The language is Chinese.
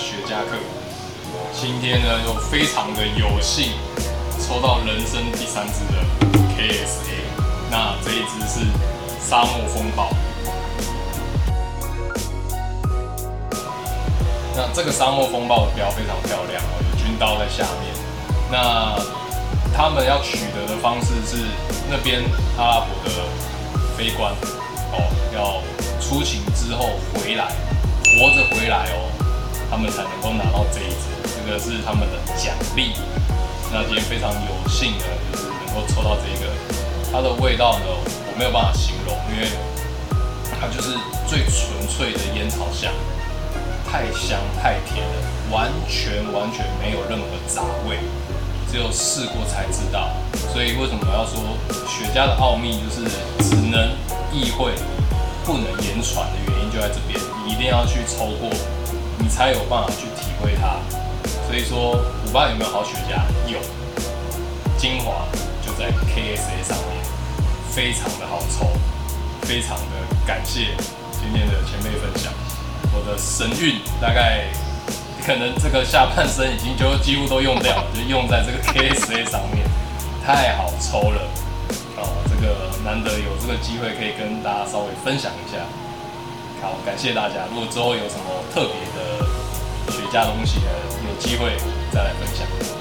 雪茄客，今天呢又非常的有幸抽到人生第三支的 KSA，那这一支是沙漠风暴。那这个沙漠风暴的标非常漂亮哦，有军刀在下面。那他们要取得的方式是那边阿拉伯的飞官哦，要出勤之后回来，活着回来哦，他们才能够拿到这一支，这个是他们的奖励。那今天非常有幸的，就是能够抽到这一个，它的味道呢，我没有办法形容，因为它就是最纯粹的烟草香。太香太甜了，完全完全没有任何杂味，只有试过才知道。所以为什么我要说雪茄的奥秘就是只能意会，不能言传的原因就在这边。你一定要去抽过，才有办法去体会它。所以说，五八有没有好雪茄？有，精华就在 KSA 上面，非常的好抽，非常的感谢今天的前辈分享。我的神韵大概可能这个下半身已经就几乎都用掉了，就用在这个 KSA 上面，太好抽了哦！这个难得有这个机会可以跟大家稍微分享一下，好，感谢大家。如果之后有什么特别的雪茄东西呢，有机会再来分享。